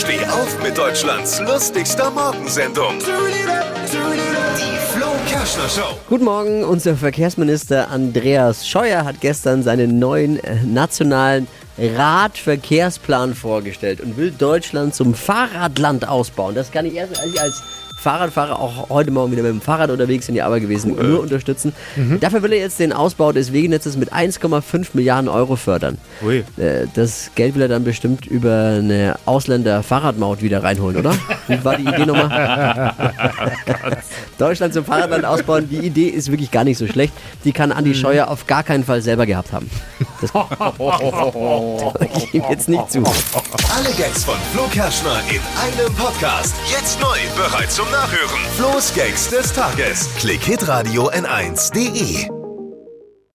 Steh auf mit Deutschlands lustigster Morgensendung. Guten Morgen, unser Verkehrsminister Andreas Scheuer hat gestern seinen neuen äh, nationalen Radverkehrsplan vorgestellt und will Deutschland zum Fahrradland ausbauen. Das kann ich erst als Fahrradfahrer auch heute Morgen wieder mit dem Fahrrad unterwegs in die Arbeit gewesen, nur unterstützen. Dafür will er jetzt den Ausbau des Wegenetzes mit 1,5 Milliarden Euro fördern. Ui. Äh, Das Geld will er dann bestimmt über eine Ausländer-Fahrradmaut wieder reinholen, oder? Wie war die Idee nochmal? Deutschland zum Fahrradland ausbauen, die Idee ist wirklich gar nicht so schlecht. Die kann Andi Scheuer auf gar keinen Fall selber gehabt haben. Das ich ihm jetzt nicht zu. Alle Gags von Flo Kerschner in einem Podcast. Jetzt neu, bereit zum Nachhören. Flo's Gags des Tages. Klick Hitradio N1.de.